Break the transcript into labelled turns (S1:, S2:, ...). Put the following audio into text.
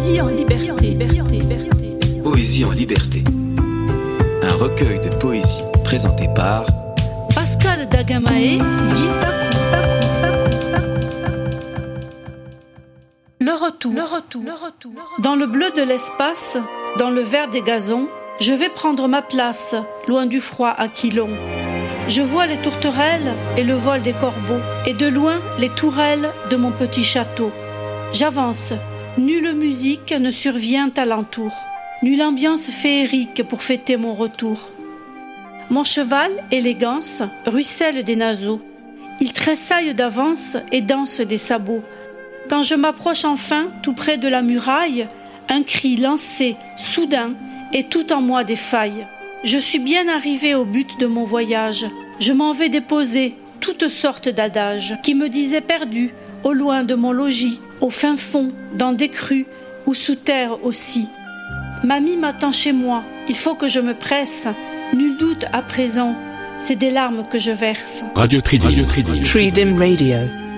S1: Poésie en liberté.
S2: Poésie en liberté. Un recueil de poésie présenté par
S1: Pascal Dagamae, dit Le retour. Le retour. Le retour. Dans le bleu de l'espace, dans le vert des gazons, je vais prendre ma place, loin du froid aquilon. Je vois les tourterelles et le vol des corbeaux, et de loin les tourelles de mon petit château. J'avance, nulle musique ne survient alentour, nulle ambiance féerique pour fêter mon retour. Mon cheval, élégance, ruisselle des naseaux. Il tressaille d'avance et danse des sabots. Quand je m'approche enfin, tout près de la muraille, un cri lancé, soudain, et tout en moi défaille. Je suis bien arrivé au but de mon voyage. Je m'en vais déposer toutes sortes d'adages qui me disaient perdu, au loin de mon logis, au fin fond, dans des crues ou sous terre aussi. Mamie m'attend chez moi, il faut que je me presse. Nul doute à présent, c'est des larmes que je verse.
S3: Radio Tridim. Radio Tridim.
S4: Tridim Radio.